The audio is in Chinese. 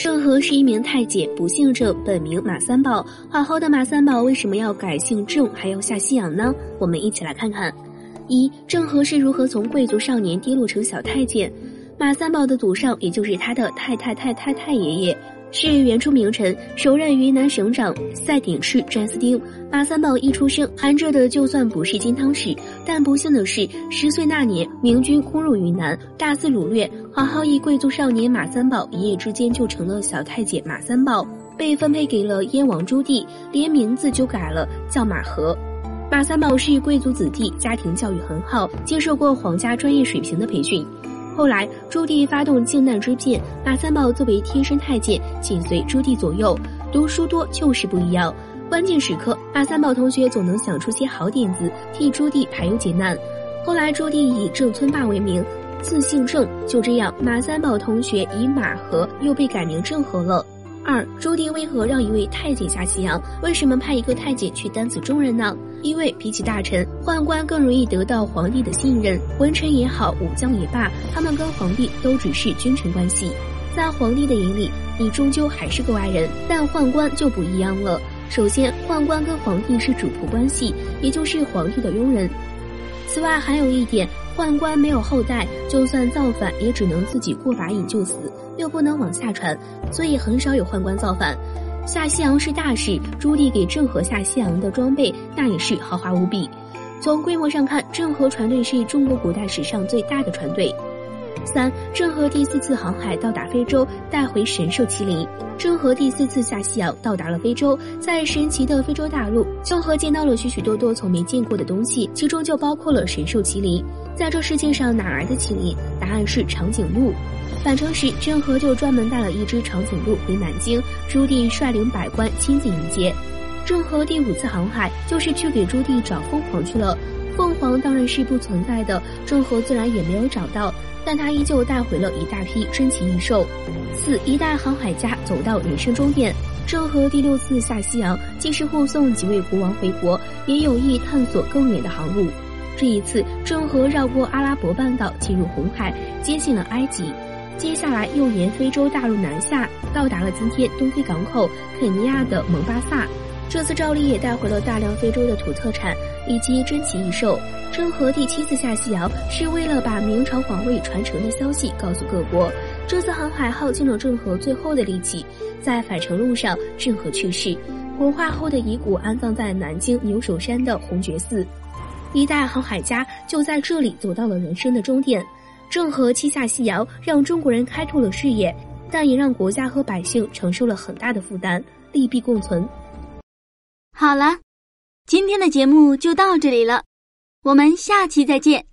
郑和是一名太监，不姓郑，本名马三宝。好好的马三宝为什么要改姓郑，还要下西洋呢？我们一起来看看：一、郑和是如何从贵族少年跌落成小太监？马三宝的祖上，也就是他的太太太太太爷爷。是元初名臣，首任云南省长赛鼎赤詹斯丁。马三宝一出生，含着的就算不是金汤匙，但不幸的是，十岁那年，明军攻入云南，大肆掳掠，好好一贵族少年马三宝一夜之间就成了小太监马三宝，被分配给了燕王朱棣，连名字就改了，叫马和。马三宝是贵族子弟，家庭教育很好，接受过皇家专业水平的培训。后来，朱棣发动靖难之变，马三宝作为贴身太监，紧随朱棣左右。读书多就是不一样，关键时刻，马三宝同学总能想出些好点子，替朱棣排忧解难。后来，朱棣以郑村霸为名，自姓郑，就这样，马三宝同学以马和又被改名郑和了。二，朱棣为何让一位太监下西洋？为什么派一个太监去担此重任呢？因为比起大臣，宦官更容易得到皇帝的信任。文臣也好，武将也罢，他们跟皇帝都只是君臣关系，在皇帝的眼里，你终究还是个外人。但宦官就不一样了。首先，宦官跟皇帝是主仆关系，也就是皇帝的佣人。此外，还有一点。宦官没有后代，就算造反，也只能自己过把瘾就死，又不能往下传，所以很少有宦官造反。下西洋是大事，朱棣给郑和下西洋的装备，那也是豪华无比。从规模上看，郑和船队是中国古代史上最大的船队。三，郑和第四次航海到达非洲，带回神兽麒麟。郑和第四次下西洋，到达了非洲，在神奇的非洲大陆，郑和见到了许许多多从没见过的东西，其中就包括了神兽麒麟。在这世界上哪来的麒麟？答案是长颈鹿。返程时，郑和就专门带了一只长颈鹿回南京，朱棣率领百官亲自迎接。郑和第五次航海，就是去给朱棣找凤凰去了。凤凰当然是不存在的，郑和自然也没有找到。但他依旧带回了一大批珍奇异兽。四一代航海家走到人生终点，郑和第六次下西洋，既是护送几位国王回国，也有意探索更远的航路。这一次，郑和绕过阿拉伯半岛，进入红海，接近了埃及。接下来又沿非洲大陆南下，到达了今天东非港口肯尼亚的蒙巴萨。这次照例也带回了大量非洲的土特产以及珍奇异兽。郑和第七次下西洋是为了把明朝皇位传承的消息告诉各国。这次航海耗尽了郑和最后的力气，在返程路上，郑和去世，火化后的遗骨安葬在南京牛首山的红觉寺。一代航海家就在这里走到了人生的终点。郑和七下西洋，让中国人开拓了视野，但也让国家和百姓承受了很大的负担，利弊共存。好了，今天的节目就到这里了，我们下期再见。